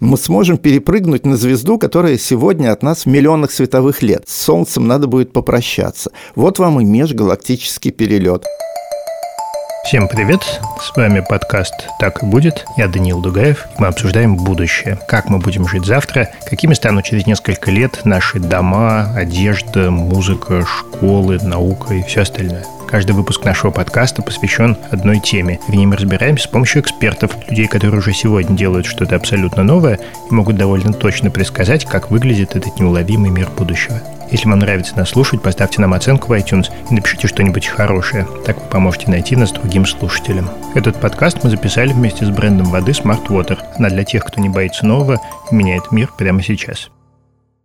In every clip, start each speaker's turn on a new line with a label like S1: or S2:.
S1: мы сможем перепрыгнуть на звезду, которая сегодня от нас в миллионах световых лет. С Солнцем надо будет попрощаться. Вот вам и межгалактический перелет.
S2: Всем привет! С вами подкаст «Так и будет». Я Даниил Дугаев. Мы обсуждаем будущее. Как мы будем жить завтра, какими станут через несколько лет наши дома, одежда, музыка, школы, наука и все остальное. Каждый выпуск нашего подкаста посвящен одной теме. В ней мы разбираемся с помощью экспертов, людей, которые уже сегодня делают что-то абсолютно новое и могут довольно точно предсказать, как выглядит этот неуловимый мир будущего. Если вам нравится нас слушать, поставьте нам оценку в iTunes и напишите что-нибудь хорошее. Так вы поможете найти нас другим слушателям. Этот подкаст мы записали вместе с брендом воды Smart Water. Она для тех, кто не боится нового и меняет мир прямо сейчас.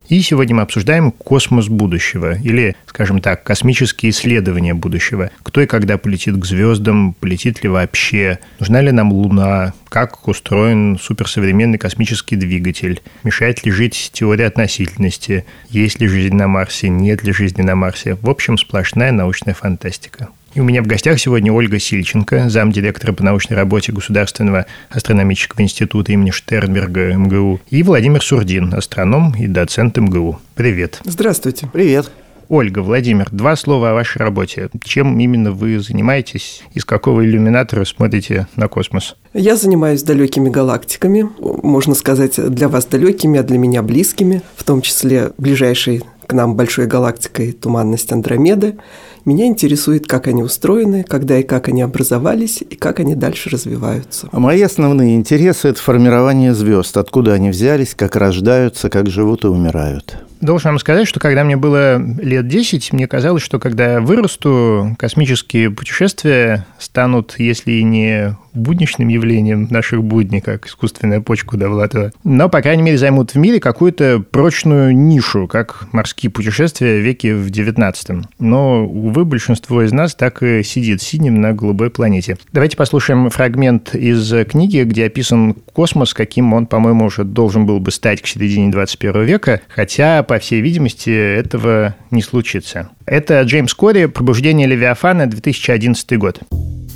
S2: И сегодня мы обсуждаем космос будущего, или, скажем так, космические исследования будущего. Кто и когда полетит к звездам, полетит ли вообще, нужна ли нам Луна, как устроен суперсовременный космический двигатель, мешает ли жить теория относительности, есть ли жизнь на Марсе, нет ли жизни на Марсе. В общем, сплошная научная фантастика. И у меня в гостях сегодня Ольга Сильченко, замдиректора по научной работе Государственного астрономического института имени Штернберга МГУ, и Владимир Сурдин, астроном и доцент МГУ. Привет.
S1: Здравствуйте. Привет.
S2: Ольга, Владимир, два слова о вашей работе. Чем именно вы занимаетесь? Из какого иллюминатора смотрите на космос?
S3: Я занимаюсь далекими галактиками, можно сказать, для вас далекими, а для меня близкими, в том числе ближайшей нам большой галактикой туманность Андромеды – меня интересует, как они устроены, когда и как они образовались, и как они дальше развиваются.
S1: А мои основные интересы – это формирование звезд, откуда они взялись, как рождаются, как живут и умирают.
S2: Должен вам сказать, что когда мне было лет 10, мне казалось, что когда я вырасту, космические путешествия станут, если не будничным явлением наших будней, как искусственная почка Довлатова, но, по крайней мере, займут в мире какую-то прочную нишу, как морские путешествия веке в 19 Но, увы, большинство из нас так и сидит синим на голубой планете. Давайте послушаем фрагмент из книги, где описан космос, каким он, по-моему, уже должен был бы стать к середине 21 века, хотя, по всей видимости, этого не случится. Это Джеймс Кори «Пробуждение Левиафана», 2011 год.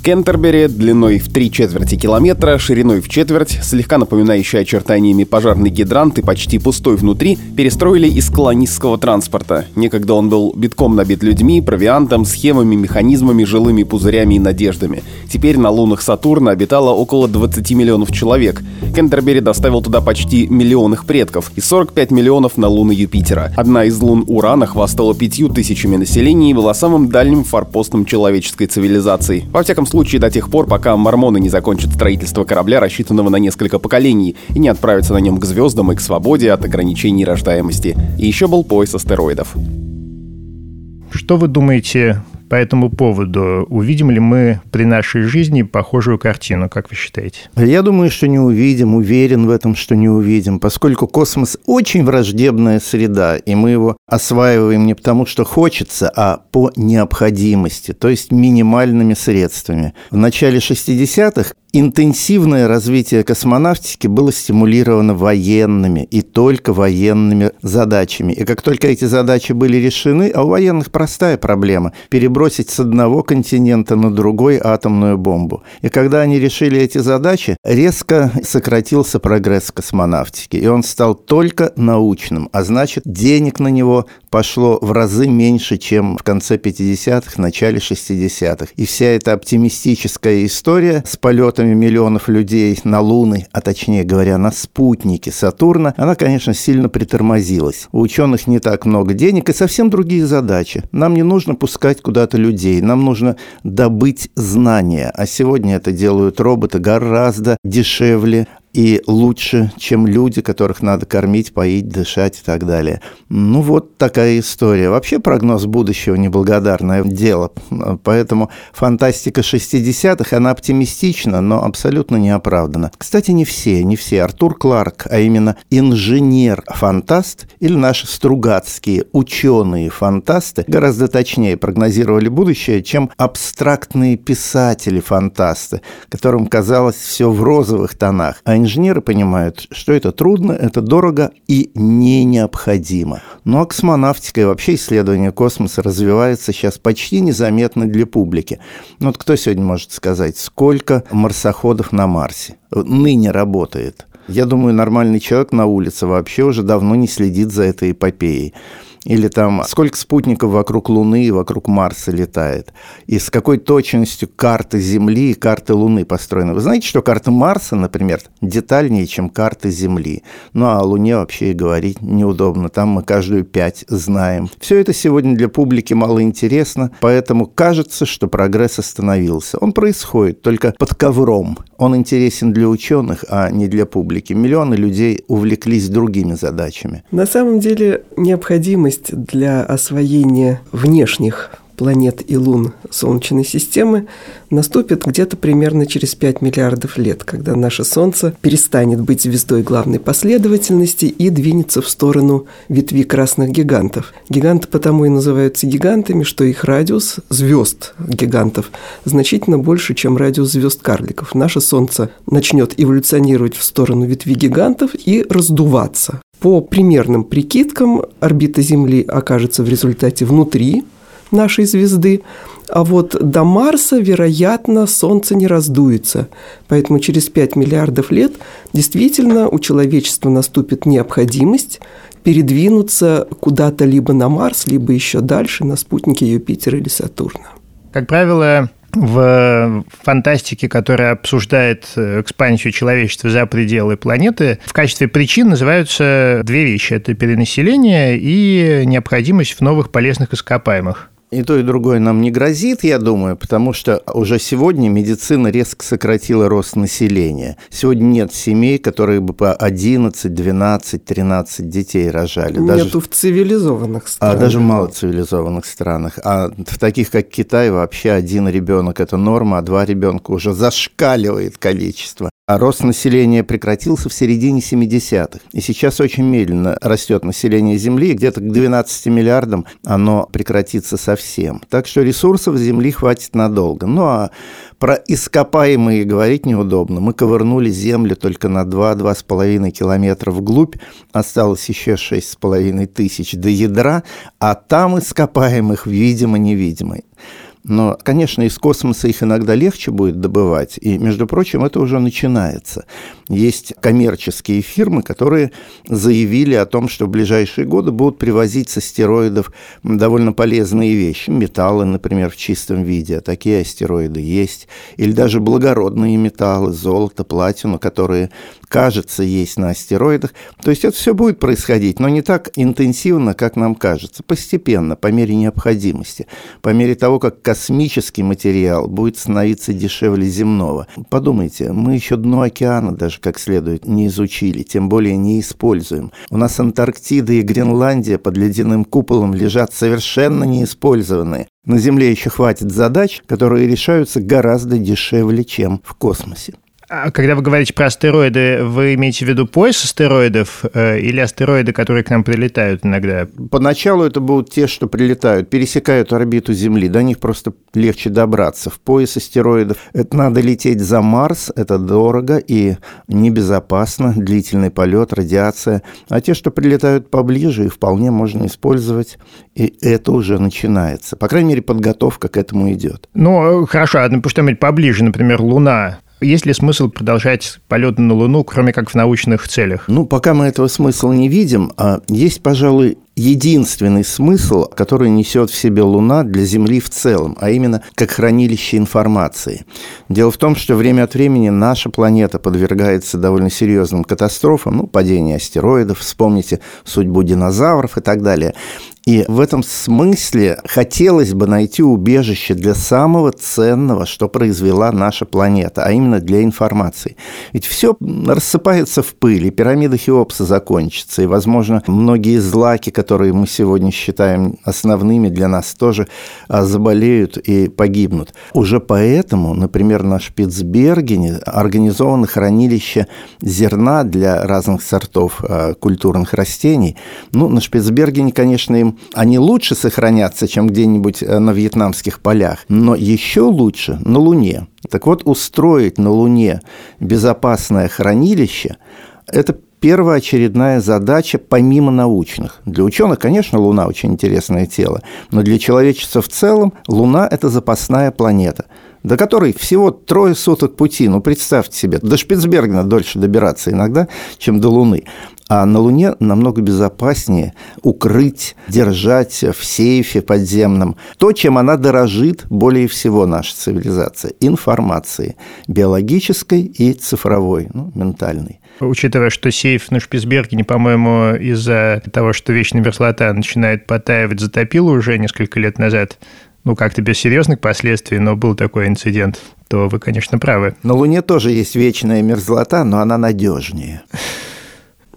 S4: Кентербери длиной в три четверти километра, шириной в четверть, слегка напоминающий очертаниями пожарный гидрант и почти пустой внутри, перестроили из колонистского транспорта. Некогда он был битком набит людьми, провиантом, схемами, механизмами, жилыми пузырями и надеждами. Теперь на лунах Сатурна обитало около 20 миллионов человек. Кентербери доставил туда почти миллион их предков и 45 миллионов на луны Юпитера. Одна из лун Урана хвастала пятью тысячами населения и была самым дальним форпостом человеческой цивилизации. Во всяком случае до тех пор, пока мормоны не закончат строительство корабля, рассчитанного на несколько поколений, и не отправятся на нем к звездам и к свободе от ограничений рождаемости. И еще был пояс астероидов.
S2: Что вы думаете по этому поводу. Увидим ли мы при нашей жизни похожую картину, как вы считаете?
S1: Я думаю, что не увидим, уверен в этом, что не увидим, поскольку космос очень враждебная среда, и мы его осваиваем не потому, что хочется, а по необходимости, то есть минимальными средствами. В начале 60-х Интенсивное развитие космонавтики было стимулировано военными и только военными задачами. И как только эти задачи были решены, а у военных простая проблема – перебросить с одного континента на другой атомную бомбу. И когда они решили эти задачи, резко сократился прогресс в космонавтике, и он стал только научным, а значит, денег на него пошло в разы меньше, чем в конце 50-х, начале 60-х. И вся эта оптимистическая история с полетами миллионов людей на Луны, а точнее говоря, на спутники Сатурна, она, конечно, сильно притормозилась. У ученых не так много денег и совсем другие задачи. Нам не нужно пускать куда-то людей, нам нужно добыть знания. А сегодня это делают роботы гораздо дешевле, и лучше, чем люди, которых надо кормить, поить, дышать и так далее. Ну, вот такая история. Вообще прогноз будущего – неблагодарное дело. Поэтому фантастика 60-х, она оптимистична, но абсолютно не оправдана. Кстати, не все, не все. Артур Кларк, а именно инженер-фантаст или наши стругацкие ученые-фантасты гораздо точнее прогнозировали будущее, чем абстрактные писатели-фантасты, которым казалось все в розовых тонах. А инженеры понимают, что это трудно, это дорого и не необходимо. А космонавтика и вообще исследование космоса развивается сейчас почти незаметно для публики. Ну вот кто сегодня может сказать, сколько марсоходов на Марсе ныне работает? Я думаю, нормальный человек на улице вообще уже давно не следит за этой эпопеей. Или там сколько спутников вокруг Луны и вокруг Марса летает. И с какой точностью карты Земли и карты Луны построены. Вы знаете, что карта Марса, например, детальнее, чем карты Земли. Ну, а о Луне вообще и говорить неудобно. Там мы каждую пять знаем. Все это сегодня для публики мало интересно, поэтому кажется, что прогресс остановился. Он происходит только под ковром. Он интересен для ученых, а не для публики. Миллионы людей увлеклись другими задачами.
S3: На самом деле необходимо необходимость для освоения внешних планет и лун Солнечной системы наступит где-то примерно через 5 миллиардов лет, когда наше Солнце перестанет быть звездой главной последовательности и двинется в сторону ветви красных гигантов. Гиганты потому и называются гигантами, что их радиус звезд гигантов значительно больше, чем радиус звезд карликов. Наше Солнце начнет эволюционировать в сторону ветви гигантов и раздуваться. По примерным прикидкам, орбита Земли окажется в результате внутри нашей звезды, а вот до Марса, вероятно, Солнце не раздуется. Поэтому через 5 миллиардов лет действительно у человечества наступит необходимость передвинуться куда-то либо на Марс, либо еще дальше на спутники Юпитера или Сатурна.
S2: Как правило, в фантастике, которая обсуждает экспансию человечества за пределы планеты, в качестве причин называются две вещи. Это перенаселение и необходимость в новых полезных ископаемых.
S1: И то, и другое нам не грозит, я думаю, потому что уже сегодня медицина резко сократила рост населения. Сегодня нет семей, которые бы по 11, 12, 13 детей рожали.
S3: Нету даже, в цивилизованных странах.
S1: А даже в малоцивилизованных странах. А в таких, как Китай, вообще один ребенок – это норма, а два ребенка уже зашкаливает количество. А рост населения прекратился в середине 70-х. И сейчас очень медленно растет население Земли, где-то к 12 миллиардам оно прекратится совсем. Так что ресурсов Земли хватит надолго. Ну а про ископаемые говорить неудобно. Мы ковырнули Землю только на 2-2,5 километра вглубь, осталось еще 6,5 тысяч до ядра, а там ископаемых видимо-невидимо. Но, конечно, из космоса их иногда легче будет добывать, и, между прочим, это уже начинается. Есть коммерческие фирмы, которые заявили о том, что в ближайшие годы будут привозить с астероидов довольно полезные вещи. Металлы, например, в чистом виде, а такие астероиды есть. Или даже благородные металлы, золото, платину, которые, кажется, есть на астероидах. То есть это все будет происходить, но не так интенсивно, как нам кажется. Постепенно, по мере необходимости. По мере того, как космический материал будет становиться дешевле земного. Подумайте, мы еще дно океана даже как следует не изучили, тем более не используем. У нас Антарктида и Гренландия под ледяным куполом лежат совершенно неиспользованные. На Земле еще хватит задач, которые решаются гораздо дешевле, чем в космосе.
S2: А когда вы говорите про астероиды, вы имеете в виду пояс астероидов э, или астероиды, которые к нам прилетают иногда?
S1: Поначалу это будут те, что прилетают, пересекают орбиту Земли, до них просто легче добраться. В пояс астероидов это надо лететь за Марс, это дорого и небезопасно, длительный полет, радиация. А те, что прилетают поближе, их вполне можно использовать, и это уже начинается. По крайней мере, подготовка к этому идет.
S2: Ну, хорошо, а что-нибудь поближе, например, Луна. Есть ли смысл продолжать полеты на Луну, кроме как в научных целях?
S1: Ну, пока мы этого смысла не видим, а есть, пожалуй, единственный смысл, который несет в себе Луна для Земли в целом, а именно как хранилище информации. Дело в том, что время от времени наша планета подвергается довольно серьезным катастрофам, ну, падение астероидов, вспомните судьбу динозавров и так далее. И в этом смысле хотелось бы найти убежище для самого ценного, что произвела наша планета, а именно для информации. Ведь все рассыпается в пыль, и пирамида Хеопса закончится, и, возможно, многие злаки, которые мы сегодня считаем основными для нас, тоже а, заболеют и погибнут. Уже поэтому, например, на Шпицбергене организовано хранилище зерна для разных сортов а, культурных растений. Ну, на Шпицбергене, конечно, им они лучше сохранятся, чем где-нибудь э, на вьетнамских полях, но еще лучше на Луне. Так вот, устроить на Луне безопасное хранилище – это первоочередная задача помимо научных. Для ученых, конечно, Луна очень интересное тело, но для человечества в целом Луна – это запасная планета – до которой всего трое суток пути. Ну, представьте себе, до Шпицбергена дольше добираться иногда, чем до Луны. А на Луне намного безопаснее укрыть, держать в сейфе подземном то, чем она дорожит более всего наша цивилизация – информацией биологической и цифровой, ну, ментальной.
S2: Учитывая, что сейф на Шпицбергене, по-моему, из-за того, что вечная мерзлота начинает потаивать, затопило уже несколько лет назад, ну, как-то без серьезных последствий, но был такой инцидент, то вы, конечно, правы.
S1: На Луне тоже есть вечная мерзлота, но она надежнее.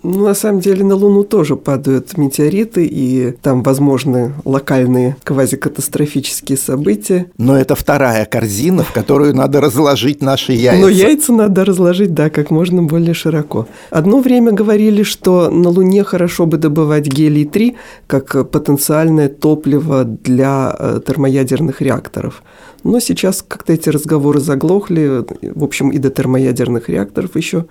S3: Ну, на самом деле на Луну тоже падают метеориты, и там возможны локальные квазикатастрофические события.
S1: Но это вторая корзина, в которую надо разложить наши яйца.
S3: Но яйца надо разложить, да, как можно более широко. Одно время говорили, что на Луне хорошо бы добывать гелий-3 как потенциальное топливо для э, термоядерных реакторов. Но сейчас как-то эти разговоры заглохли, в общем, и до термоядерных реакторов еще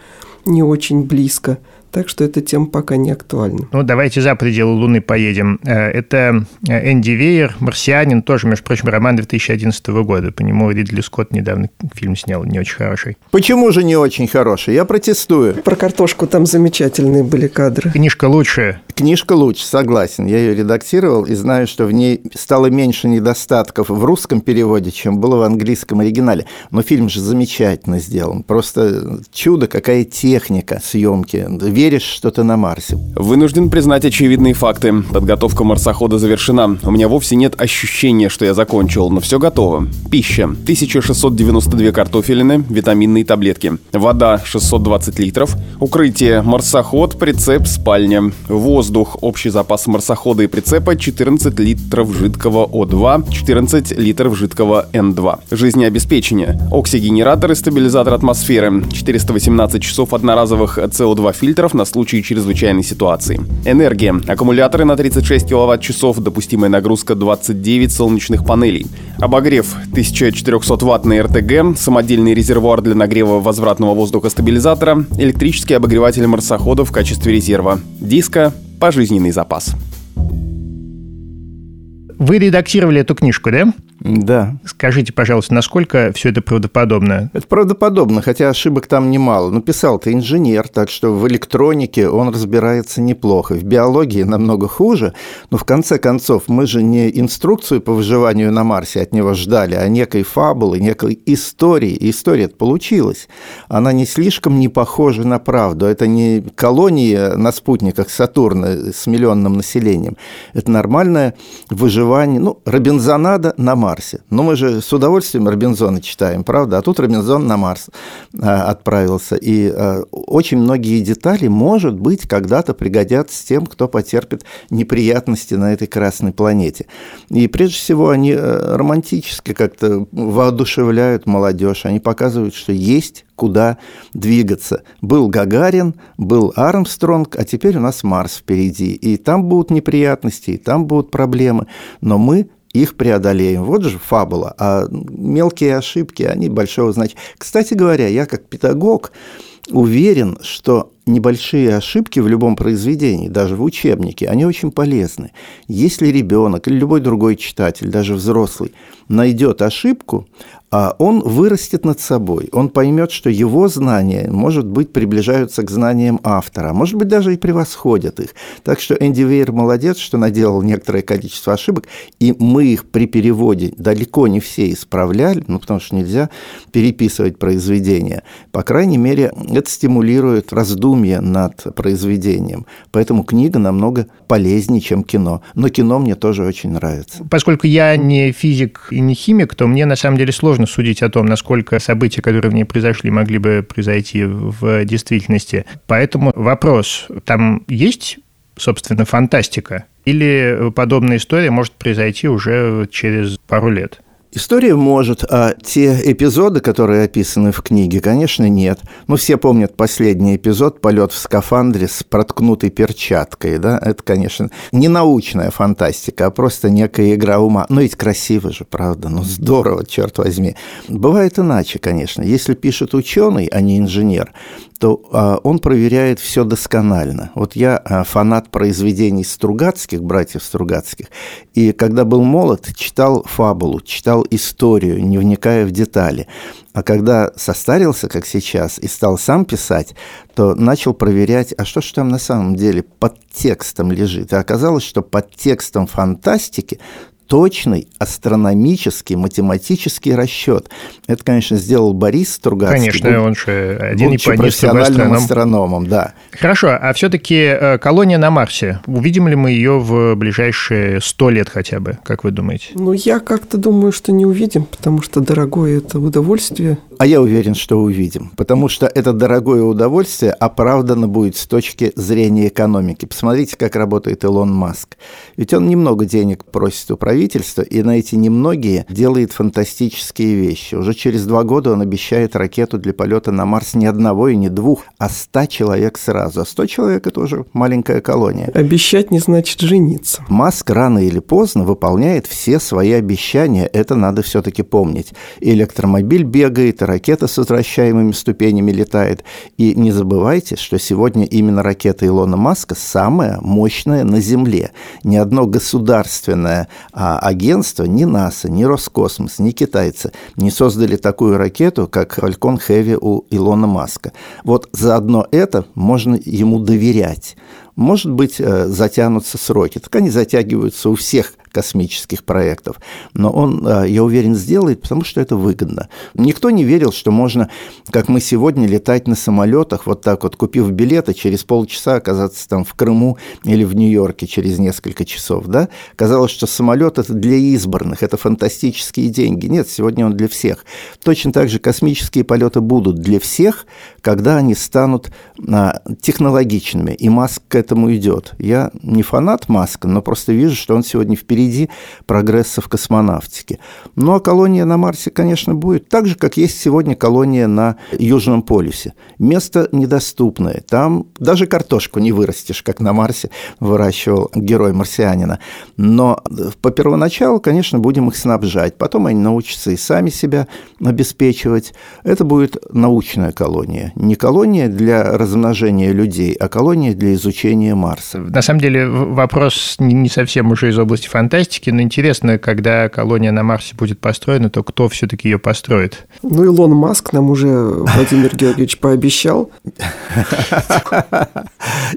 S3: не очень близко. Так что эта тема пока не актуальна.
S2: Ну, давайте за пределы Луны поедем. Э, это э, Энди Вейер, «Марсианин», тоже, между прочим, роман 2011 года. По нему Ридли Скотт недавно фильм снял, не очень хороший.
S1: Почему же не очень хороший? Я протестую.
S3: Про картошку там замечательные были кадры.
S2: Книжка лучше.
S1: Книжка лучше, согласен. Я ее редактировал и знаю, что в ней стало меньше недостатков в русском переводе, чем было в английском оригинале. Но фильм же замечательно сделан. Просто чудо, какая техника съемки веришь, что ты на Марсе.
S4: Вынужден признать очевидные факты. Подготовка марсохода завершена. У меня вовсе нет ощущения, что я закончил, но все готово. Пища. 1692 картофелины, витаминные таблетки. Вода 620 литров. Укрытие. Марсоход, прицеп, спальня. Воздух. Общий запас марсохода и прицепа 14 литров жидкого О2, 14 литров жидкого Н2. Жизнеобеспечение. Оксигенератор и стабилизатор атмосферы. 418 часов одноразовых СО2 фильтров на случай чрезвычайной ситуации. Энергия. Аккумуляторы на 36 кВт-часов, допустимая нагрузка 29 солнечных панелей. Обогрев 1400-ваттный РТГ, самодельный резервуар для нагрева возвратного воздуха стабилизатора, электрический обогреватель марсохода в качестве резерва. Диска пожизненный запас.
S2: Вы редактировали эту книжку, да?
S1: Да.
S2: Скажите, пожалуйста, насколько все это правдоподобно?
S1: Это правдоподобно, хотя ошибок там немало. Но писал-то инженер, так что в электронике он разбирается неплохо. В биологии намного хуже, но в конце концов мы же не инструкцию по выживанию на Марсе от него ждали, а некой фабулы, некой истории. И история получилась. Она не слишком не похожа на правду. Это не колония на спутниках Сатурна с миллионным населением. Это нормальное выживание, ну, Робинзонада на Марсе. Марсе. Но мы же с удовольствием Робинзона читаем, правда? А тут Робинзон на Марс а, отправился. И а, очень многие детали, может быть, когда-то пригодятся тем, кто потерпит неприятности на этой красной планете. И прежде всего они э, романтически как-то воодушевляют молодежь. Они показывают, что есть куда двигаться. Был Гагарин, был Армстронг, а теперь у нас Марс впереди. И там будут неприятности, и там будут проблемы. Но мы их преодолеем. Вот же фабула. А мелкие ошибки, они большого значения. Кстати говоря, я как педагог уверен, что небольшие ошибки в любом произведении, даже в учебнике, они очень полезны. Если ребенок или любой другой читатель, даже взрослый, найдет ошибку, а он вырастет над собой, он поймет, что его знания, может быть, приближаются к знаниям автора, а может быть, даже и превосходят их. Так что Энди Вейер молодец, что наделал некоторое количество ошибок, и мы их при переводе далеко не все исправляли, ну, потому что нельзя переписывать произведения. По крайней мере, это стимулирует раздумье над произведением. Поэтому книга намного полезнее, чем кино. Но кино мне тоже очень нравится.
S2: Поскольку я не физик и не химик, то мне на самом деле сложно судить о том, насколько события, которые в ней произошли, могли бы произойти в действительности. Поэтому вопрос, там есть, собственно, фантастика? Или подобная история может произойти уже через пару лет?
S1: История может, а те эпизоды, которые описаны в книге, конечно, нет. Но все помнят последний эпизод «Полет в скафандре с проткнутой перчаткой». Да? Это, конечно, не научная фантастика, а просто некая игра ума. Но ведь красиво же, правда? Ну, здорово, черт возьми. Бывает иначе, конечно. Если пишет ученый, а не инженер, то а, он проверяет все досконально. Вот я а, фанат произведений Стругацких, братьев Стругацких, и когда был молод, читал фабулу, читал изучал историю, не вникая в детали. А когда состарился, как сейчас, и стал сам писать, то начал проверять, а что же там на самом деле под текстом лежит. И оказалось, что под текстом фантастики точный астрономический, математический расчет. Это, конечно, сделал Борис Стругацкий.
S2: Конечно, он же один
S1: и профессиональным астрономом, да.
S2: Хорошо, а все-таки э, колония на Марсе, увидим ли мы ее в ближайшие сто лет хотя бы, как вы думаете?
S3: Ну, я как-то думаю, что не увидим, потому что дорогое это удовольствие.
S1: А я уверен, что увидим, потому что это дорогое удовольствие оправдано будет с точки зрения экономики. Посмотрите, как работает Илон Маск. Ведь он немного денег просит у правительства, и на эти немногие делает фантастические вещи. Уже через два года он обещает ракету для полета на Марс не одного и не двух, а ста человек сразу. А сто человек – это уже маленькая колония.
S3: Обещать не значит жениться.
S1: Маск рано или поздно выполняет все свои обещания. Это надо все-таки помнить. И электромобиль бегает, ракета с возвращаемыми ступенями летает. И не забывайте, что сегодня именно ракета Илона Маска самая мощная на Земле. Ни одно государственное а агентство, ни НАСА, ни Роскосмос, ни китайцы не создали такую ракету, как Falcon Heavy у Илона Маска. Вот заодно это можно ему доверять. Может быть, э, затянутся сроки. Так они затягиваются у всех космических проектов. Но он, э, я уверен, сделает, потому что это выгодно. Никто не верил, что можно, как мы сегодня, летать на самолетах, вот так вот, купив билеты, через полчаса оказаться там в Крыму или в Нью-Йорке через несколько часов. Да? Казалось, что самолет это для избранных, это фантастические деньги. Нет, сегодня он для всех. Точно так же космические полеты будут для всех, когда они станут а, технологичными. И Маск к этому идет. Я не фанат Маска, но просто вижу, что он сегодня впереди прогресса в космонавтике. Ну, а колония на Марсе, конечно, будет так же, как есть сегодня колония на Южном полюсе. Место недоступное. Там даже картошку не вырастешь, как на Марсе выращивал герой марсианина. Но по первоначалу, конечно, будем их снабжать. Потом они научатся и сами себя обеспечивать. Это будет научная колония. Не колония для размножения людей, а колония для изучения Марса.
S2: На самом деле вопрос не совсем уже из области фантастики, но интересно, когда колония на Марсе будет построена, то кто все-таки ее построит?
S3: Ну, Илон Маск нам уже Владимир Георгиевич пообещал.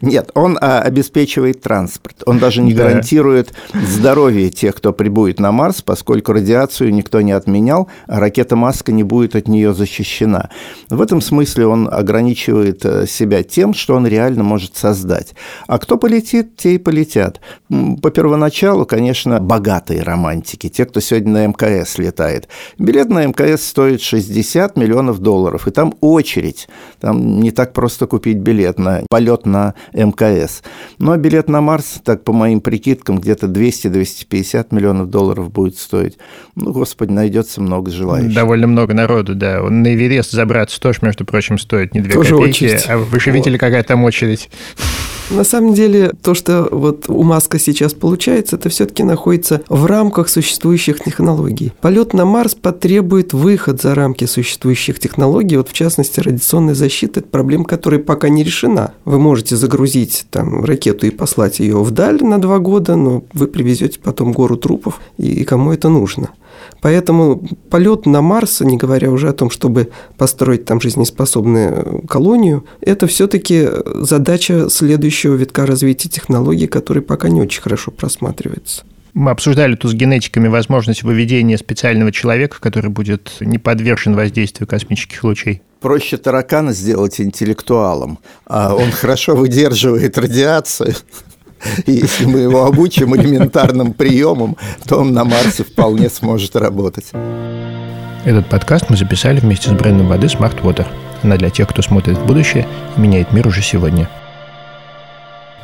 S1: Нет, он а, обеспечивает транспорт. Он даже не гарантирует здоровье тех, кто прибудет на Марс, поскольку радиацию никто не отменял, а ракета Маска не будет от нее защищена. В этом смысле он ограничивает э, себя тем, что он реально может создать. А кто полетит, те и полетят. По первоначалу, конечно, богатые романтики, те, кто сегодня на МКС летает. Билет на МКС стоит 60 миллионов долларов, и там очередь. Там не так просто купить билет на полет на МКС. Ну, а билет на Марс, так по моим прикидкам, где-то 200-250 миллионов долларов будет стоить. Ну, господи, найдется много желающих.
S2: Довольно много народу, да. На Эверест забраться тоже, между прочим, стоит не две тоже копейки. Очередь. А вы же видели, какая там очередь?
S3: На самом деле, то, что вот у Маска сейчас получается, это все-таки находится в рамках существующих технологий. Полет на Марс потребует выход за рамки существующих технологий, вот в частности радиационной защиты, это проблема, которая пока не решена. Вы можете загрузить там ракету и послать ее вдаль на два года, но вы привезете потом гору трупов, и кому это нужно? Поэтому полет на Марс, не говоря уже о том, чтобы построить там жизнеспособную колонию, это все-таки задача следующего витка развития технологий, который пока не очень хорошо просматривается.
S2: Мы обсуждали тут с генетиками возможность выведения специального человека, который будет не подвержен воздействию космических лучей.
S1: Проще таракана сделать интеллектуалом. а Он хорошо выдерживает радиацию. И если мы его обучим элементарным приемам, то он на Марсе вполне сможет работать.
S2: Этот подкаст мы записали вместе с брендом воды Smart Water. Она для тех, кто смотрит в будущее и меняет мир уже сегодня –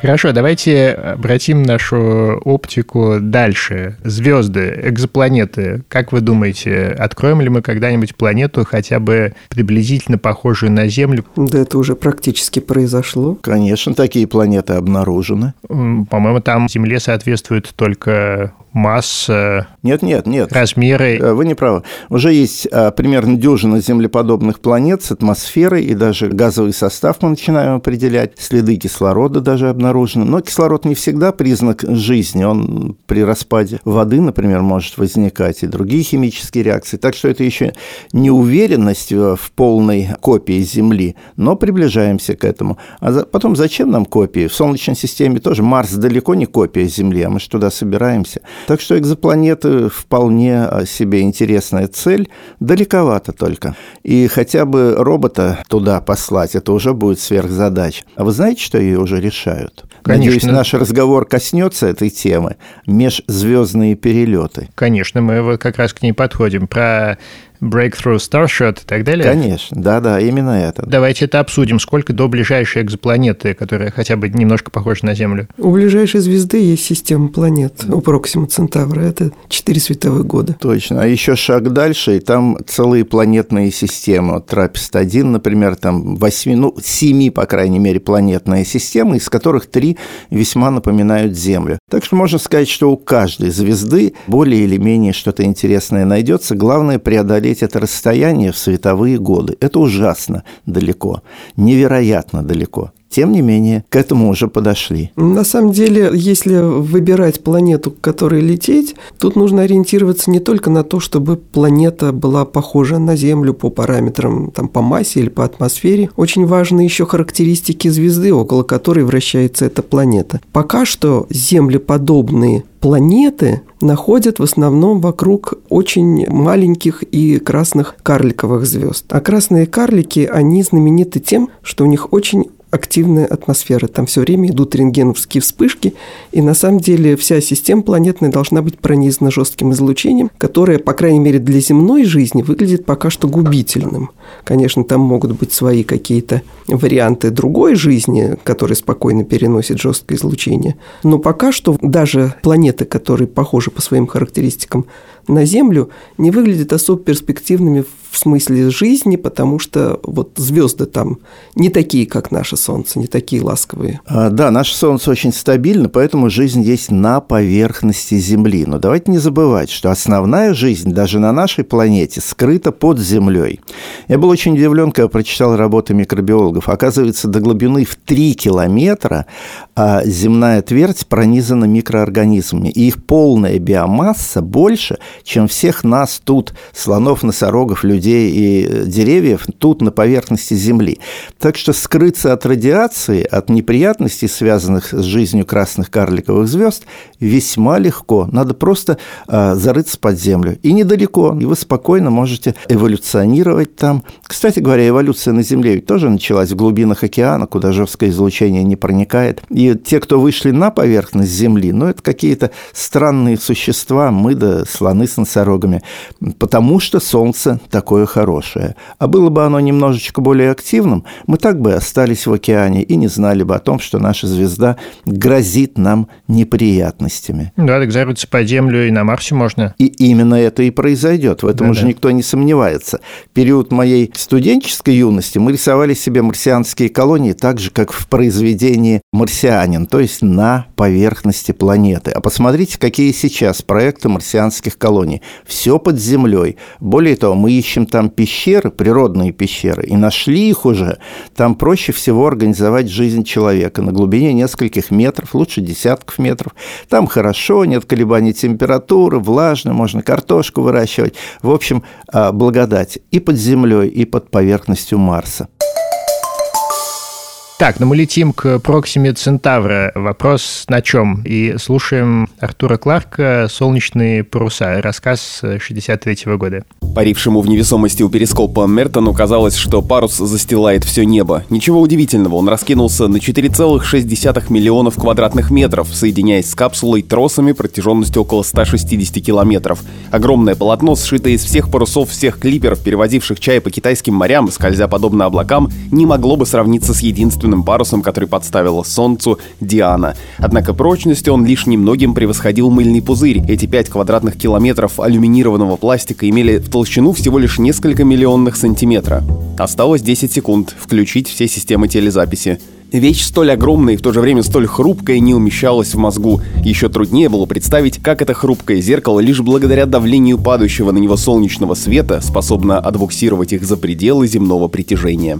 S2: Хорошо, давайте обратим нашу оптику дальше. Звезды, экзопланеты. Как вы думаете, откроем ли мы когда-нибудь планету, хотя бы приблизительно похожую на Землю?
S3: Да это уже практически произошло.
S1: Конечно, такие планеты обнаружены.
S2: По-моему, там Земле соответствует только масса,
S1: нет, нет, нет.
S2: размеры.
S1: Э, вы не правы. Уже есть а, примерно дюжина землеподобных планет с атмосферой, и даже газовый состав мы начинаем определять, следы кислорода даже обнаруживать обнаружено. Но кислород не всегда признак жизни. Он при распаде воды, например, может возникать и другие химические реакции. Так что это еще не уверенность в полной копии Земли, но приближаемся к этому. А потом зачем нам копии? В Солнечной системе тоже Марс далеко не копия Земли, а мы же туда собираемся. Так что экзопланеты вполне себе интересная цель, далековато только. И хотя бы робота туда послать, это уже будет сверхзадач. А вы знаете, что ее уже решают? Конечно. Надеюсь, наш разговор коснется этой темы. Межзвездные перелеты.
S2: Конечно, мы вот как раз к ней подходим. Про Breakthrough Starshot и так далее?
S1: Конечно, да-да, именно это.
S2: Давайте это обсудим. Сколько до ближайшей экзопланеты, которая хотя бы немножко похожа на Землю?
S3: У ближайшей звезды есть система планет, у Проксима Центавра. Это 4 световых года.
S1: Точно. А еще шаг дальше, и там целые планетные системы. Вот Трапест-1, например, там 8, ну, 7, по крайней мере, планетные системы, из которых 3 весьма напоминают Землю. Так что можно сказать, что у каждой звезды более или менее что-то интересное найдется. Главное преодолеть преодолеть это расстояние в световые годы. Это ужасно далеко, невероятно далеко. Тем не менее, к этому уже подошли.
S3: На самом деле, если выбирать планету, к которой лететь, тут нужно ориентироваться не только на то, чтобы планета была похожа на Землю по параметрам, там, по массе или по атмосфере. Очень важны еще характеристики звезды, около которой вращается эта планета. Пока что землеподобные планеты находят в основном вокруг очень маленьких и красных карликовых звезд. А красные карлики, они знамениты тем, что у них очень активная атмосфера. Там все время идут рентгеновские вспышки, и на самом деле вся система планетная должна быть пронизана жестким излучением, которое, по крайней мере, для земной жизни выглядит пока что губительным. Конечно, там могут быть свои какие-то варианты другой жизни, которые спокойно переносят жесткое излучение. Но пока что даже планеты, которые похожи по своим характеристикам на Землю, не выглядят особо перспективными в смысле жизни, потому что вот звезды там не такие, как наше Солнце, не такие ласковые.
S1: А, да, наше Солнце очень стабильно, поэтому жизнь есть на поверхности Земли. Но давайте не забывать, что основная жизнь даже на нашей планете скрыта под Землей. Я был очень удивлен, когда прочитал работы микробиологов. Оказывается, до глубины в 3 километра а земная твердь пронизана микроорганизмами, и их полная биомасса больше, чем всех нас тут, слонов, носорогов, людей и деревьев, тут на поверхности Земли. Так что скрыться от радиации, от неприятностей, связанных с жизнью красных карликовых звезд, весьма легко. Надо просто э, зарыться под землю. И недалеко, и вы спокойно можете эволюционировать там. Кстати говоря, эволюция на Земле ведь тоже началась в глубинах океана, куда жесткое излучение не проникает. И те, кто вышли на поверхность Земли, ну, это какие-то странные существа, мы да слоны с носорогами, потому что Солнце такое хорошее. А было бы оно немножечко более активным, мы так бы остались в океане и не знали бы о том, что наша звезда грозит нам неприятностями.
S2: Да, так зарыться под землю и на Марсе можно.
S1: И именно это и произойдет, в этом да, уже да. никто не сомневается. В период моей студенческой юности мы рисовали себе марсианские колонии так же, как в произведении «Марсианин», то есть на поверхности планеты. А посмотрите, какие сейчас проекты марсианских колоний. Все под землей. Более того, мы ищем там пещеры, природные пещеры, и нашли их уже. Там проще всего организовать жизнь человека на глубине нескольких метров, лучше десятков метров. Там хорошо, нет колебаний температуры, влажно, можно картошку выращивать. В общем, а, благодать и под землей, и под поверхностью Марса.
S2: Так, ну мы летим к Проксиме Центавра. Вопрос на чем? И слушаем Артура Кларка «Солнечные паруса», рассказ 63 -го года.
S4: Парившему в невесомости у перископа Мертону казалось, что парус застилает все небо. Ничего удивительного, он раскинулся на 4,6 миллионов квадратных метров, соединяясь с капсулой тросами протяженностью около 160 километров. Огромное полотно, сшитое из всех парусов всех клиперов, перевозивших чай по китайским морям, скользя подобно облакам, не могло бы сравниться с единственным собственным парусом, который подставила Солнцу Диана. Однако прочностью он лишь немногим превосходил мыльный пузырь. Эти 5 квадратных километров алюминированного пластика имели в толщину всего лишь несколько миллионных сантиметра. Осталось 10 секунд включить все системы телезаписи. Вещь столь огромная и в то же время столь хрупкая не умещалась в мозгу. Еще труднее было представить, как это хрупкое зеркало лишь благодаря давлению падающего на него солнечного света способно отбуксировать их за пределы земного притяжения.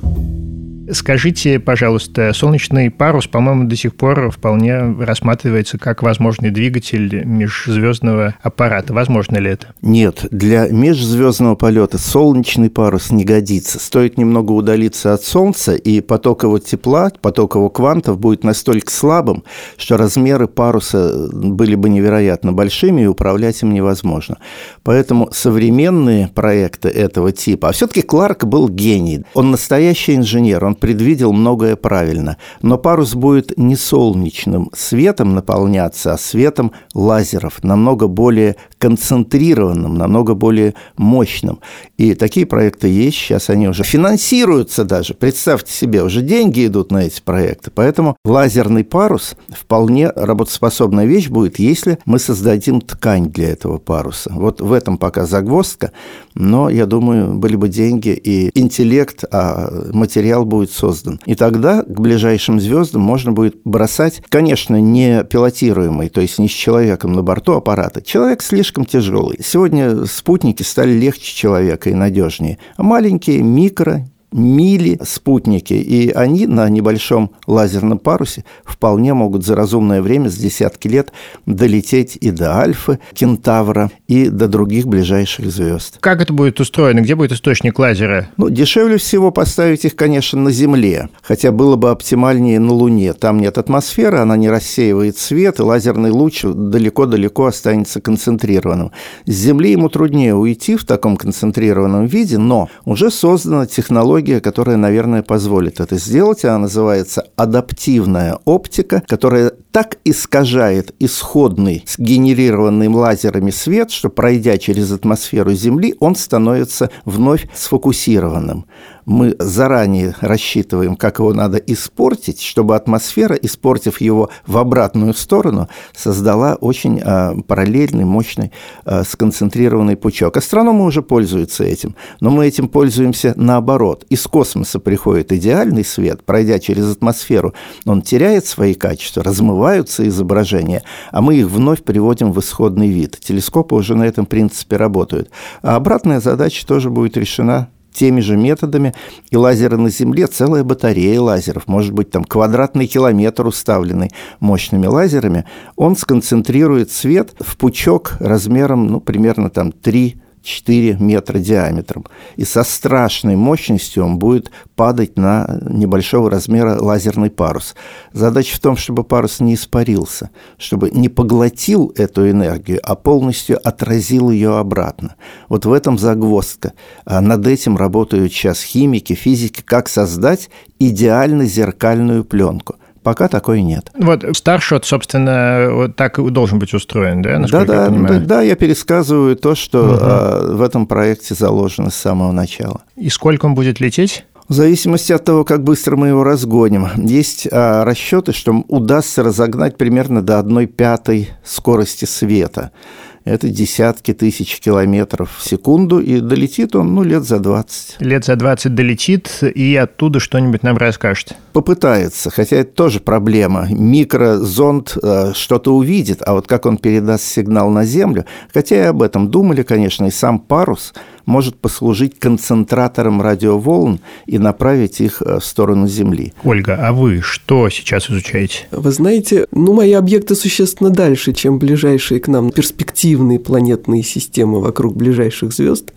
S2: Скажите, пожалуйста, солнечный парус, по-моему, до сих пор вполне рассматривается как возможный двигатель межзвездного аппарата. Возможно ли это?
S1: Нет, для межзвездного полета солнечный парус не годится. Стоит немного удалиться от Солнца, и поток его тепла, поток его квантов будет настолько слабым, что размеры паруса были бы невероятно большими, и управлять им невозможно. Поэтому современные проекты этого типа... А все-таки Кларк был гений. Он настоящий инженер, он предвидел многое правильно. Но парус будет не солнечным светом наполняться, а светом лазеров, намного более концентрированным, намного более мощным. И такие проекты есть, сейчас они уже финансируются даже. Представьте себе, уже деньги идут на эти проекты. Поэтому лазерный парус вполне работоспособная вещь будет, если мы создадим ткань для этого паруса. Вот в этом пока загвоздка, но я думаю, были бы деньги и интеллект, а материал будет создан. И тогда к ближайшим звездам можно будет бросать, конечно, не пилотируемый, то есть не с человеком на борту аппарата. Человек слишком тяжелый. Сегодня спутники стали легче человека и надежнее. А маленькие, микро, мили спутники, и они на небольшом лазерном парусе вполне могут за разумное время, с десятки лет, долететь и до Альфы, Кентавра, и до других ближайших звезд.
S2: Как это будет устроено? Где будет источник лазера?
S1: Ну, дешевле всего поставить их, конечно, на Земле, хотя было бы оптимальнее на Луне. Там нет атмосферы, она не рассеивает свет, и лазерный луч далеко-далеко останется концентрированным. С Земли ему труднее уйти в таком концентрированном виде, но уже создана технология технология, которая, наверное, позволит это сделать. Она называется адаптивная оптика, которая так искажает исходный сгенерированный лазерами свет, что пройдя через атмосферу Земли, он становится вновь сфокусированным мы заранее рассчитываем, как его надо испортить, чтобы атмосфера, испортив его в обратную сторону, создала очень а, параллельный, мощный, а, сконцентрированный пучок. Астрономы уже пользуются этим, но мы этим пользуемся наоборот. Из космоса приходит идеальный свет, пройдя через атмосферу, он теряет свои качества, размываются изображения, а мы их вновь приводим в исходный вид. Телескопы уже на этом принципе работают. А обратная задача тоже будет решена теми же методами, и лазеры на Земле целая батарея лазеров, может быть, там квадратный километр уставленный мощными лазерами, он сконцентрирует свет в пучок размером, ну, примерно там 3 4 метра диаметром. И со страшной мощностью он будет падать на небольшого размера лазерный парус. Задача в том, чтобы парус не испарился, чтобы не поглотил эту энергию, а полностью отразил ее обратно. Вот в этом загвоздка. А над этим работают сейчас химики, физики, как создать идеально зеркальную пленку – Пока такой нет.
S2: Вот Старшот, собственно, вот так и должен быть устроен, да,
S1: да, да, я да, да, я пересказываю то, что угу. э, в этом проекте заложено с самого начала.
S2: И сколько он будет лететь?
S1: В зависимости от того, как быстро мы его разгоним. Есть а, расчеты, что удастся разогнать примерно до 1 пятой скорости света это десятки тысяч километров в секунду, и долетит он, ну, лет за 20.
S2: Лет за 20 долетит, и оттуда что-нибудь нам расскажет.
S1: Попытается, хотя это тоже проблема. Микрозонд э, что-то увидит, а вот как он передаст сигнал на Землю, хотя и об этом думали, конечно, и сам парус – может послужить концентратором радиоволн и направить их э, в сторону Земли.
S2: Ольга, а вы что сейчас изучаете?
S3: Вы знаете, ну, мои объекты существенно дальше, чем ближайшие к нам перспективные планетные системы вокруг ближайших звезд.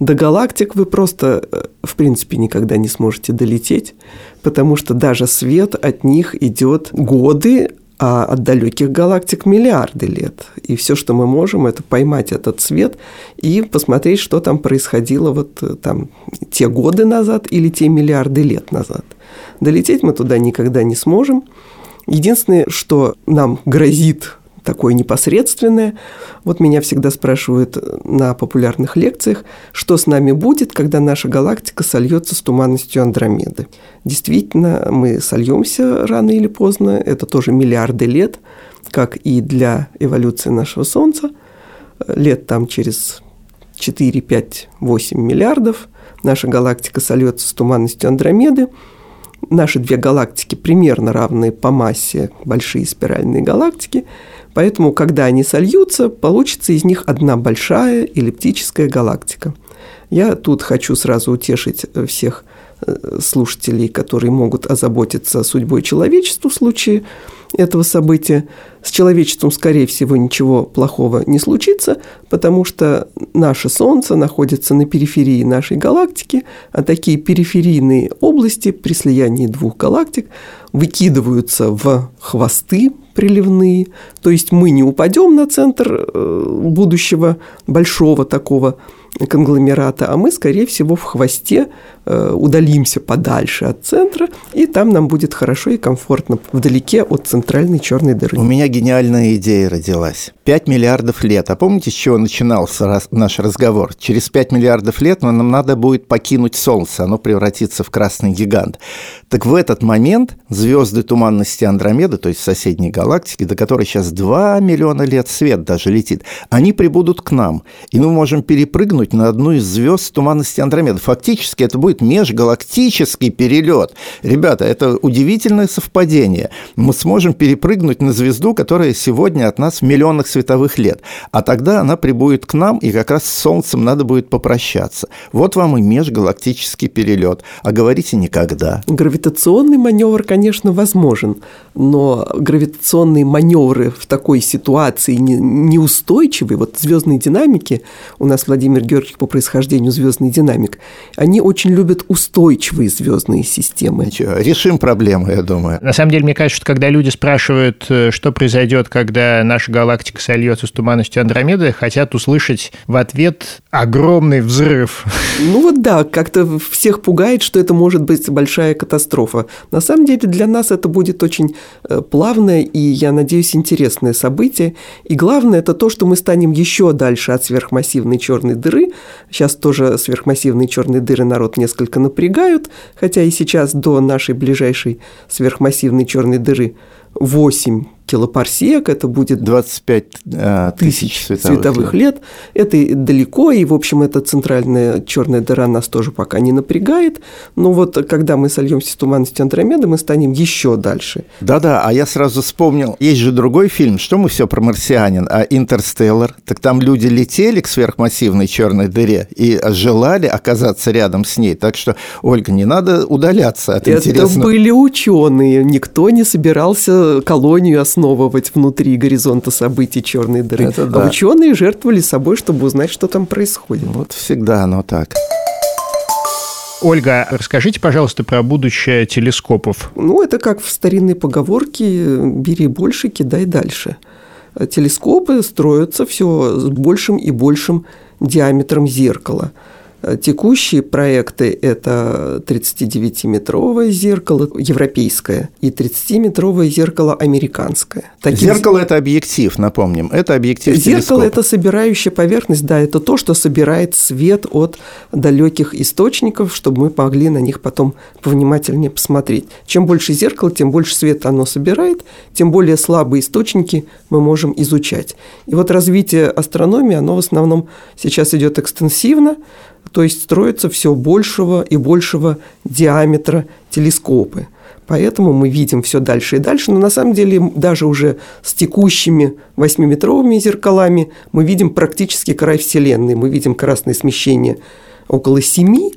S3: До галактик вы просто, э, в принципе, никогда не сможете долететь, потому что даже свет от них идет годы, а от далеких галактик миллиарды лет. И все, что мы можем, это поймать этот свет и посмотреть, что там происходило вот э, там те годы назад или те миллиарды лет назад. Долететь мы туда никогда не сможем. Единственное, что нам грозит такое непосредственное. Вот меня всегда спрашивают на популярных лекциях, что с нами будет, когда наша галактика сольется с туманностью Андромеды. Действительно, мы сольемся рано или поздно, это тоже миллиарды лет, как и для эволюции нашего Солнца. Лет там через 4, 5, 8 миллиардов наша галактика сольется с туманностью Андромеды – наши две галактики примерно равные по массе, большие спиральные галактики, поэтому, когда они сольются, получится из них одна большая эллиптическая галактика. Я тут хочу сразу утешить всех э, слушателей, которые могут озаботиться судьбой человечества в случае этого события. С человечеством, скорее всего, ничего плохого не случится, потому что наше Солнце находится на периферии нашей галактики, а такие периферийные области при слиянии двух галактик выкидываются в хвосты приливные, то есть мы не упадем на центр э, будущего большого такого конгломерата, а мы, скорее всего, в хвосте удалимся подальше от центра, и там нам будет хорошо и комфортно вдалеке от центральной черной дыры.
S1: У меня гениальная идея родилась. 5 миллиардов лет. А помните, с чего начинался наш разговор? Через 5 миллиардов лет нам надо будет покинуть Солнце, оно превратится в красный гигант. Так в этот момент звезды туманности Андромеды, то есть соседней галактики, до которой сейчас 2 миллиона лет свет даже летит, они прибудут к нам, и мы можем перепрыгнуть на одну из звезд туманности Андромеды. Фактически это будет межгалактический перелет. Ребята, это удивительное совпадение. Мы сможем перепрыгнуть на звезду, которая сегодня от нас в миллионах световых лет. А тогда она прибудет к нам, и как раз с Солнцем надо будет попрощаться. Вот вам и межгалактический перелет. А говорите никогда.
S3: Гравитационный маневр, конечно, возможен, но гравитационные маневры в такой ситуации неустойчивы. Вот звездные динамики у нас Владимир Георгиевич по происхождению звездный динамик, они очень любят устойчивые звездные системы.
S1: Ничего, решим проблему, я думаю.
S2: На самом деле, мне кажется, что когда люди спрашивают, э, что произойдет, когда наша галактика сольется с туманностью Андромеды, хотят услышать в ответ огромный взрыв.
S3: Ну вот да, как-то всех пугает, что это может быть большая катастрофа. На самом деле для нас это будет очень плавное и, я надеюсь, интересное событие. И главное это то, что мы станем еще дальше от сверхмассивной черной дыры, дыры. Сейчас тоже сверхмассивные черные дыры народ несколько напрягают, хотя и сейчас до нашей ближайшей сверхмассивной черной дыры 8 килопарсек, это будет
S1: 25 э, тысяч световых, световых лет. лет.
S3: Это далеко, и, в общем, эта центральная черная дыра нас тоже пока не напрягает. Но вот когда мы сольемся с туманностью Андромеды, мы станем еще дальше.
S1: Да-да, а я сразу вспомнил, есть же другой фильм, что мы все про марсианин, а «Интерстеллар», так там люди летели к сверхмассивной черной дыре и желали оказаться рядом с ней. Так что, Ольга, не надо удаляться от
S3: Это
S1: интересного.
S3: были ученые, никто не собирался колонию основать основывать внутри горизонта событий черной дыры. Это да. А ученые жертвовали собой, чтобы узнать, что там происходит.
S1: Вот всегда оно так.
S2: Ольга, расскажите, пожалуйста, про будущее телескопов.
S3: Ну, это как в старинной поговорке «бери больше, кидай дальше». Телескопы строятся все с большим и большим диаметром зеркала – Текущие проекты – это 39-метровое зеркало европейское и 30-метровое зеркало американское.
S1: Таким... Зеркало – это объектив, напомним. Это объектив
S3: Зеркало – это собирающая поверхность, да, это то, что собирает свет от далеких источников, чтобы мы могли на них потом повнимательнее посмотреть. Чем больше зеркало, тем больше света оно собирает, тем более слабые источники мы можем изучать. И вот развитие астрономии, оно в основном сейчас идет экстенсивно, то есть строятся все большего и большего диаметра телескопы. Поэтому мы видим все дальше и дальше, но на самом деле даже уже с текущими 8-метровыми зеркалами мы видим практически край Вселенной. Мы видим красное смещение около 7,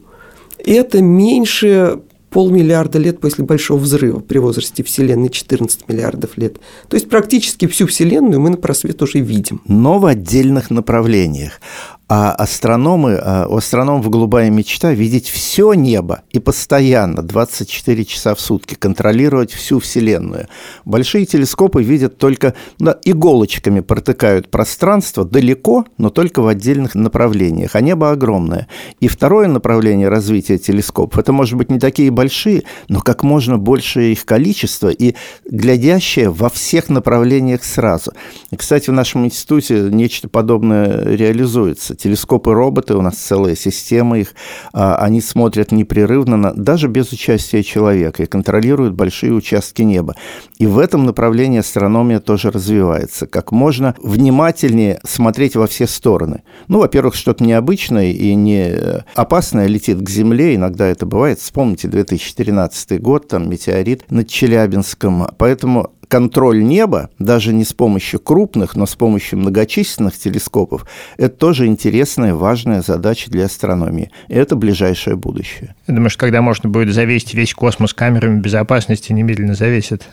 S3: это меньше полмиллиарда лет после Большого взрыва при возрасте Вселенной 14 миллиардов лет. То есть практически всю Вселенную мы на просвет уже видим.
S1: Но в отдельных направлениях. А астрономы, а, у астрономов голубая мечта – видеть все небо и постоянно, 24 часа в сутки, контролировать всю Вселенную. Большие телескопы видят только, да, иголочками протыкают пространство далеко, но только в отдельных направлениях, а небо огромное. И второе направление развития телескопов – это, может быть, не такие большие, но как можно большее их количество и глядящее во всех направлениях сразу. Кстати, в нашем институте нечто подобное реализуется. Телескопы-роботы, у нас целая система их, а, они смотрят непрерывно, на, даже без участия человека, и контролируют большие участки неба. И в этом направлении астрономия тоже развивается. Как можно внимательнее смотреть во все стороны. Ну, во-первых, что-то необычное и не опасное летит к Земле, иногда это бывает. Вспомните 2013 год, там метеорит над Челябинском. Поэтому контроль неба, даже не с помощью крупных, но с помощью многочисленных телескопов, это тоже интересная, важная задача для астрономии. И это ближайшее будущее.
S2: Я думаю, что когда можно будет завесить весь космос камерами безопасности, немедленно завесит.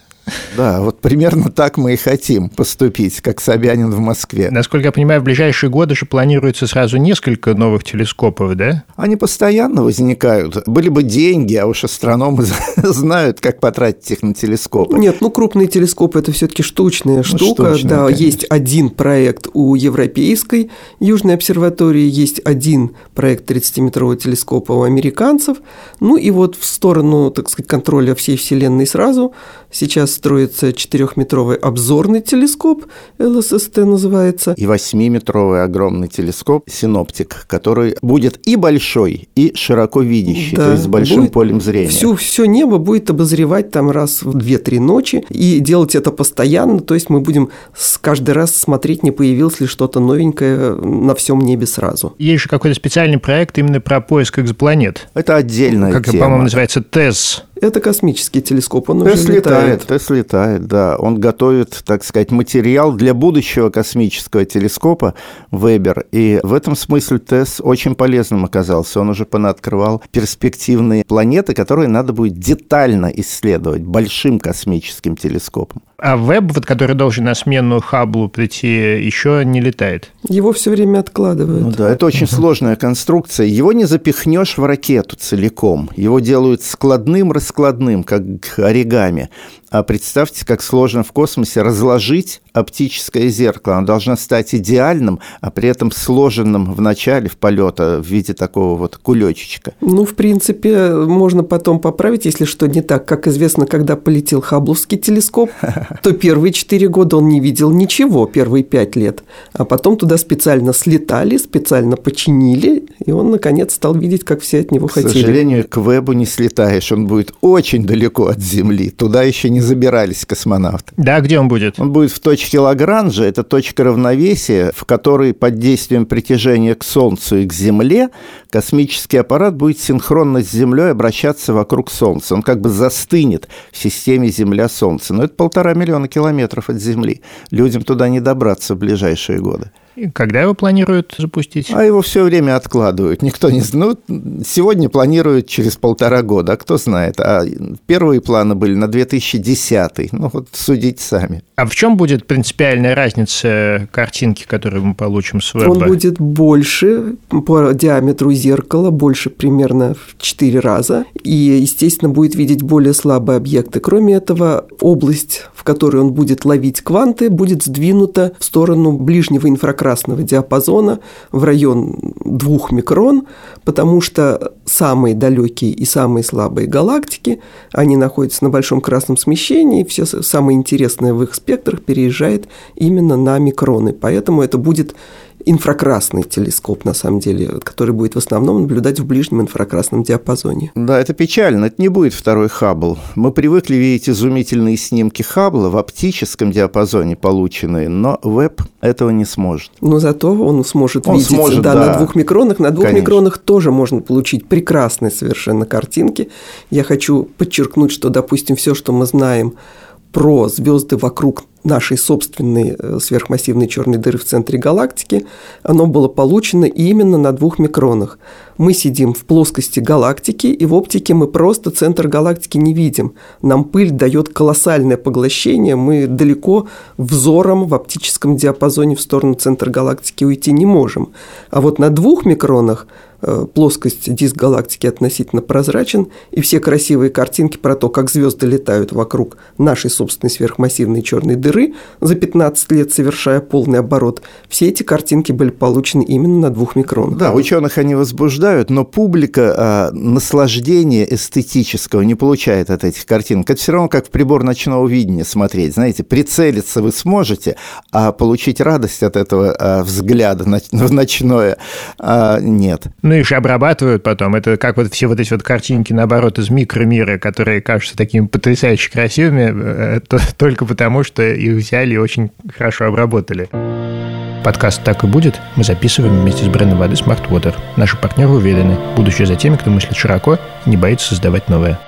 S1: Да, вот примерно так мы и хотим поступить, как Собянин в Москве.
S2: Насколько я понимаю, в ближайшие годы же планируется сразу несколько новых телескопов, да?
S1: Они постоянно возникают. Были бы деньги, а уж астрономы знают, как потратить их на телескопы.
S3: Нет, ну крупные телескопы это все-таки штучная ну, штука. Штучная, да, конечно. есть один проект у Европейской Южной обсерватории, есть один проект 30-метрового телескопа у американцев. Ну и вот в сторону, так сказать, контроля всей Вселенной сразу сейчас строится четырехметровый обзорный телескоп, ЛССТ называется.
S1: И восьмиметровый огромный телескоп Синоптик, который будет и большой, и широко видящий, да, то есть с большим полем зрения.
S3: Всю, все небо будет обозревать там раз в 2-3 ночи и делать это постоянно, то есть мы будем с каждый раз смотреть, не появилось ли что-то новенькое на всем небе сразу.
S2: Есть же какой-то специальный проект именно про поиск экзопланет.
S1: Это отдельная
S2: как,
S1: тема.
S2: по-моему, называется ТЭС.
S3: Это космический телескоп, он
S1: Тесс
S3: уже летает.
S1: летает. Тесс летает, да. Он готовит, так сказать, материал для будущего космического телескопа Вебер. И в этом смысле Тесс очень полезным оказался. Он уже понаоткрывал перспективные планеты, которые надо будет детально исследовать большим космическим телескопом.
S2: А Веб, вот, который должен на смену Хаблу прийти, еще не летает?
S3: Его все время откладывают.
S1: Ну да, это очень сложная конструкция. Его не запихнешь в ракету целиком. Его делают складным, раскладным, как оригами. А представьте, как сложно в космосе разложить оптическое зеркало. Оно должно стать идеальным, а при этом сложенным в начале в полета в виде такого вот кулечечка.
S3: Ну, в принципе, можно потом поправить, если что не так. Как известно, когда полетел Хабловский телескоп, то первые четыре года он не видел ничего, первые пять лет. А потом туда специально слетали, специально починили, и он, наконец, стал видеть, как все от него
S1: к
S3: хотели.
S1: К сожалению, к Вебу не слетаешь. Он будет очень далеко от Земли. Туда еще не забирались космонавты.
S2: Да, где он будет?
S1: Он будет в точке Лагранжа. Это точка равновесия, в которой под действием притяжения к Солнцу и к Земле космический аппарат будет синхронно с Землей обращаться вокруг Солнца. Он как бы застынет в системе Земля-Солнце. Но это полтора миллиона километров от Земли. Людям туда не добраться в ближайшие годы.
S2: И когда его планируют запустить?
S1: А его все время откладывают. Никто не знает. Ну, сегодня планируют через полтора года, а кто знает. А первые планы были на 2010. Ну, вот судите сами.
S2: А в чем будет принципиальная разница картинки, которую мы получим с веба?
S3: Он будет больше по диаметру зеркала, больше примерно в 4 раза. И, естественно, будет видеть более слабые объекты. Кроме этого, область, в которой он будет ловить кванты, будет сдвинута в сторону ближнего инфракрасного инфракрасного диапазона в район 2 микрон, потому что самые далекие и самые слабые галактики, они находятся на большом красном смещении, все самое интересное в их спектрах переезжает именно на микроны. Поэтому это будет инфракрасный телескоп, на самом деле, который будет в основном наблюдать в ближнем инфракрасном диапазоне.
S1: Да, это печально, это не будет второй Хаббл. Мы привыкли видеть изумительные снимки Хаббла в оптическом диапазоне полученные, но веб этого не сможет.
S3: Но зато он сможет он видеть
S1: сможет,
S3: да,
S1: да,
S3: на двух микронах. На двух Конечно. микронах тоже можно получить прекрасные совершенно картинки. Я хочу подчеркнуть, что, допустим, все, что мы знаем про звезды вокруг нашей собственной э, сверхмассивной черной дыры в центре галактики, оно было получено именно на двух микронах. Мы сидим в плоскости галактики, и в оптике мы просто центр галактики не видим. Нам пыль дает колоссальное поглощение, мы далеко взором в оптическом диапазоне в сторону центра галактики уйти не можем. А вот на двух микронах плоскость диск галактики относительно прозрачен, и все красивые картинки про то, как звезды летают вокруг нашей собственной сверхмассивной черной дыры, за 15 лет, совершая полный оборот, все эти картинки были получены именно на двух микронах.
S1: Да, ученых они возбуждают, но публика а, наслаждения эстетического не получает от этих картинок. Это все равно как в прибор ночного видения смотреть. Знаете, прицелиться вы сможете, а получить радость от этого а, взгляда в ночное а, нет.
S2: Ну и же обрабатывают потом. Это как вот все вот эти вот картинки, наоборот, из микромира, которые кажутся такими потрясающе красивыми, э, только потому, что их взяли и очень хорошо обработали. Подкаст «Так и будет» мы записываем вместе с брендом воды Smart Water. Наши партнеры уверены, будущее за теми, кто мыслит широко и не боится создавать новое.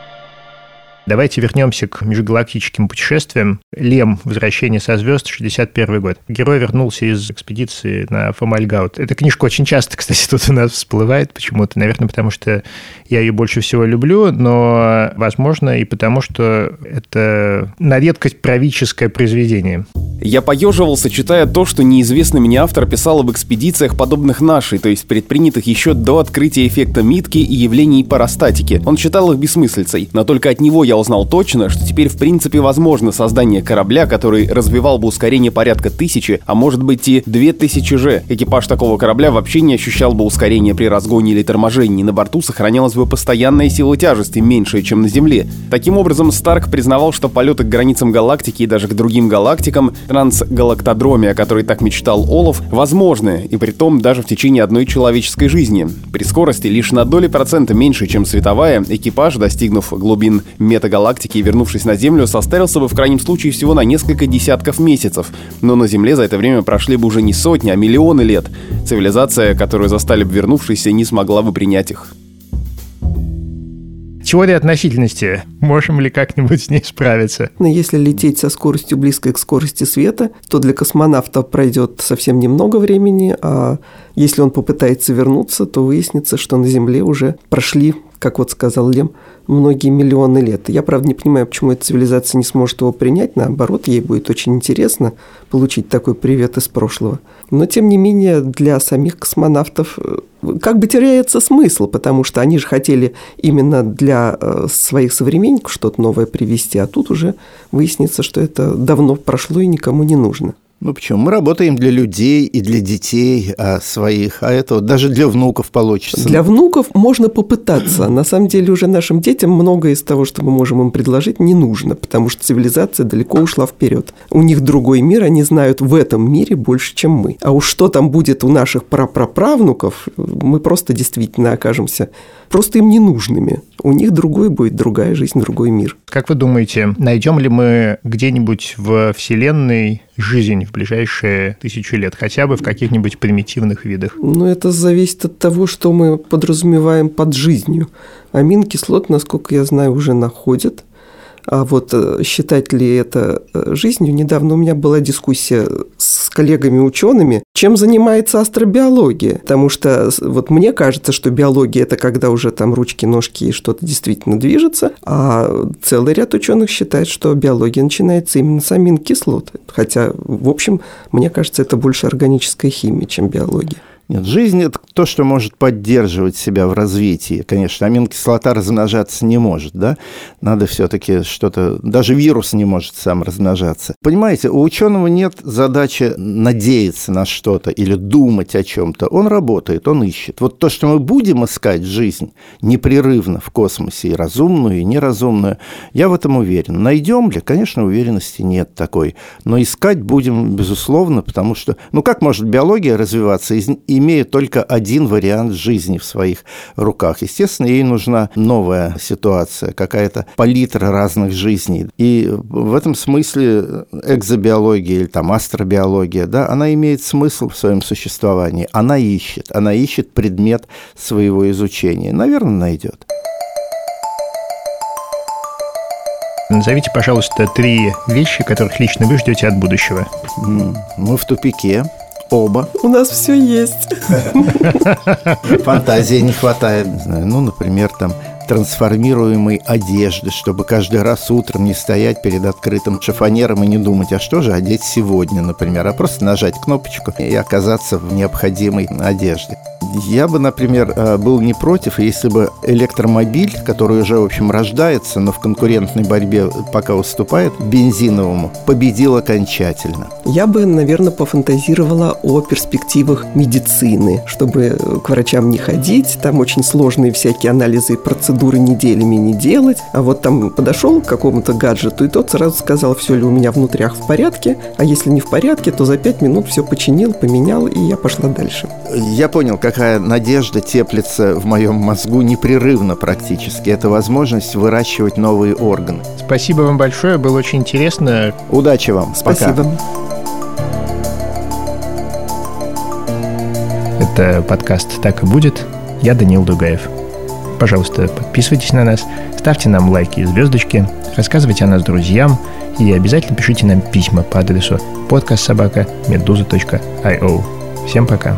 S2: Давайте вернемся к межгалактическим путешествиям. Лем «Возвращение со звезд», 61 год. Герой вернулся из экспедиции на Фомальгаут. Эта книжка очень часто, кстати, тут у нас всплывает почему-то. Наверное, потому что я ее больше всего люблю, но, возможно, и потому что это на редкость правительское произведение.
S4: Я поеживался, читая то, что неизвестный мне автор писал об экспедициях, подобных нашей, то есть предпринятых еще до открытия эффекта Митки и явлений парастатики. Он считал их бессмыслицей, но только от него я узнал точно, что теперь в принципе возможно создание корабля, который развивал бы ускорение порядка тысячи, а может быть и две тысячи же. Экипаж такого корабля вообще не ощущал бы ускорения при разгоне или торможении. На борту сохранялась бы постоянная сила тяжести, меньшая, чем на Земле. Таким образом, Старк признавал, что полеты к границам галактики и даже к другим галактикам трансгалактодроме, о которой так мечтал Олов, возможны, и при том даже в течение одной человеческой жизни. При скорости лишь на доли процента меньше, чем световая, экипаж, достигнув глубин метагалактики и вернувшись на Землю, состарился бы в крайнем случае всего на несколько десятков месяцев. Но на Земле за это время прошли бы уже не сотни, а миллионы лет. Цивилизация, которую застали бы вернувшиеся, не смогла бы принять их.
S2: Теория относительности. Можем ли как-нибудь с ней справиться?
S3: Но если лететь со скоростью близкой к скорости света, то для космонавта пройдет совсем немного времени, а если он попытается вернуться, то выяснится, что на Земле уже прошли, как вот сказал Лем, многие миллионы лет. Я, правда, не понимаю, почему эта цивилизация не сможет его принять. Наоборот, ей будет очень интересно получить такой привет из прошлого. Но, тем не менее, для самих космонавтов э, как бы теряется смысл, потому что они же хотели именно для э, своих современников что-то новое привести, а тут уже выяснится, что это давно прошло и никому не нужно.
S1: Ну почему? Мы работаем для людей и для детей а, своих, а это вот даже для внуков получится.
S3: Для внуков можно попытаться. На самом деле уже нашим детям многое из того, что мы можем им предложить, не нужно, потому что цивилизация далеко ушла вперед. У них другой мир, они знают в этом мире больше, чем мы. А уж что там будет у наших прапраправнуков, мы просто действительно окажемся просто им ненужными. У них другой будет, другая жизнь, другой мир.
S2: Как вы думаете, найдем ли мы где-нибудь в Вселенной жизнь в ближайшие тысячу лет, хотя бы в каких-нибудь примитивных видах?
S3: Ну, это зависит от того, что мы подразумеваем под жизнью. Аминокислот, насколько я знаю, уже находят – а вот э, считать ли это э, жизнью, недавно у меня была дискуссия с коллегами-учеными, чем занимается астробиология. Потому что вот мне кажется, что биология – это когда уже там ручки, ножки и что-то действительно движется, а целый ряд ученых считает, что биология начинается именно с аминокислот. Хотя, в общем, мне кажется, это больше органическая химия, чем биология.
S1: Нет, жизнь – это то, что может поддерживать себя в развитии. Конечно, аминокислота размножаться не может, да? Надо все-таки что-то... Даже вирус не может сам размножаться. Понимаете, у ученого нет задачи надеяться на что-то или думать о чем-то. Он работает, он ищет. Вот то, что мы будем искать жизнь непрерывно в космосе, и разумную, и неразумную, я в этом уверен. Найдем ли? Конечно, уверенности нет такой. Но искать будем, безусловно, потому что... Ну, как может биология развиваться, имея только один вариант жизни в своих руках. Естественно, ей нужна новая ситуация, какая-то палитра разных жизней. И в этом смысле экзобиология или там астробиология, да, она имеет смысл в своем существовании. Она ищет, она ищет предмет своего изучения. Наверное, найдет.
S2: Назовите, пожалуйста, три вещи, которых лично вы ждете от будущего.
S1: Мы в тупике. Оба.
S3: У нас все есть.
S1: Фантазии не хватает. Не знаю, ну, например, там трансформируемой одежды, чтобы каждый раз утром не стоять перед открытым шифонером и не думать, а что же одеть сегодня, например, а просто нажать кнопочку и оказаться в необходимой одежде. Я бы, например, э, был не против, если бы электромобиль, который уже, в общем, рождается, но в конкурентной борьбе пока уступает бензиновому, победил окончательно.
S3: Я бы, наверное, пофантазировала о перспективах медицины, чтобы к врачам не ходить, там очень сложные всякие анализы и процедуры неделями не делать, а вот там подошел к какому-то гаджету, и тот сразу сказал, все ли у меня внутрях в порядке, а если не в порядке, то за пять минут все починил, поменял, и я пошла дальше.
S1: Я понял, как такая надежда теплится в моем мозгу непрерывно практически. Это возможность выращивать новые органы.
S2: Спасибо вам большое, было очень интересно.
S1: Удачи вам.
S3: Спасибо. Пока.
S2: Это подкаст «Так и будет». Я Данил Дугаев. Пожалуйста, подписывайтесь на нас, ставьте нам лайки и звездочки, рассказывайте о нас друзьям и обязательно пишите нам письма по адресу подкастсобака.медуза.io. Всем пока!